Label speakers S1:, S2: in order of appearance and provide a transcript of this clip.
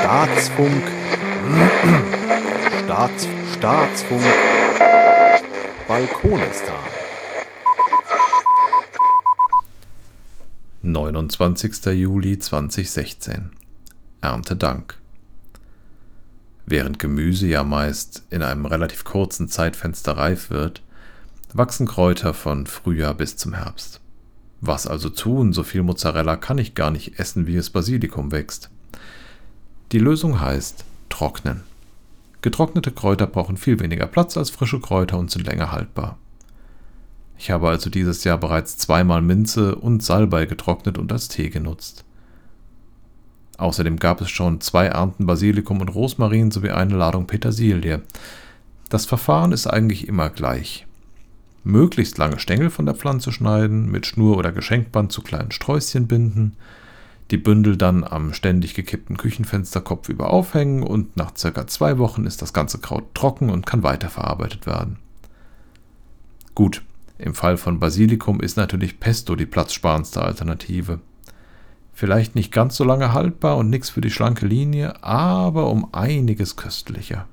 S1: Staatsfunk. Staats, Staatsfunk. Balkonistan. 29. Juli 2016. Erntedank. Während Gemüse ja meist in einem relativ kurzen Zeitfenster reif wird, wachsen Kräuter von Frühjahr bis zum Herbst. Was also tun? So viel Mozzarella kann ich gar nicht essen, wie es Basilikum wächst. Die Lösung heißt trocknen. Getrocknete Kräuter brauchen viel weniger Platz als frische Kräuter und sind länger haltbar. Ich habe also dieses Jahr bereits zweimal Minze und Salbei getrocknet und als Tee genutzt. Außerdem gab es schon zwei Ernten Basilikum und Rosmarin sowie eine Ladung Petersilie. Das Verfahren ist eigentlich immer gleich. Möglichst lange Stängel von der Pflanze schneiden, mit Schnur oder Geschenkband zu kleinen Sträußchen binden, die Bündel dann am ständig gekippten Küchenfensterkopf über aufhängen und nach circa zwei Wochen ist das ganze Kraut trocken und kann weiterverarbeitet werden. Gut, im Fall von Basilikum ist natürlich Pesto die platzsparendste Alternative. Vielleicht nicht ganz so lange haltbar und nichts für die schlanke Linie, aber um einiges köstlicher.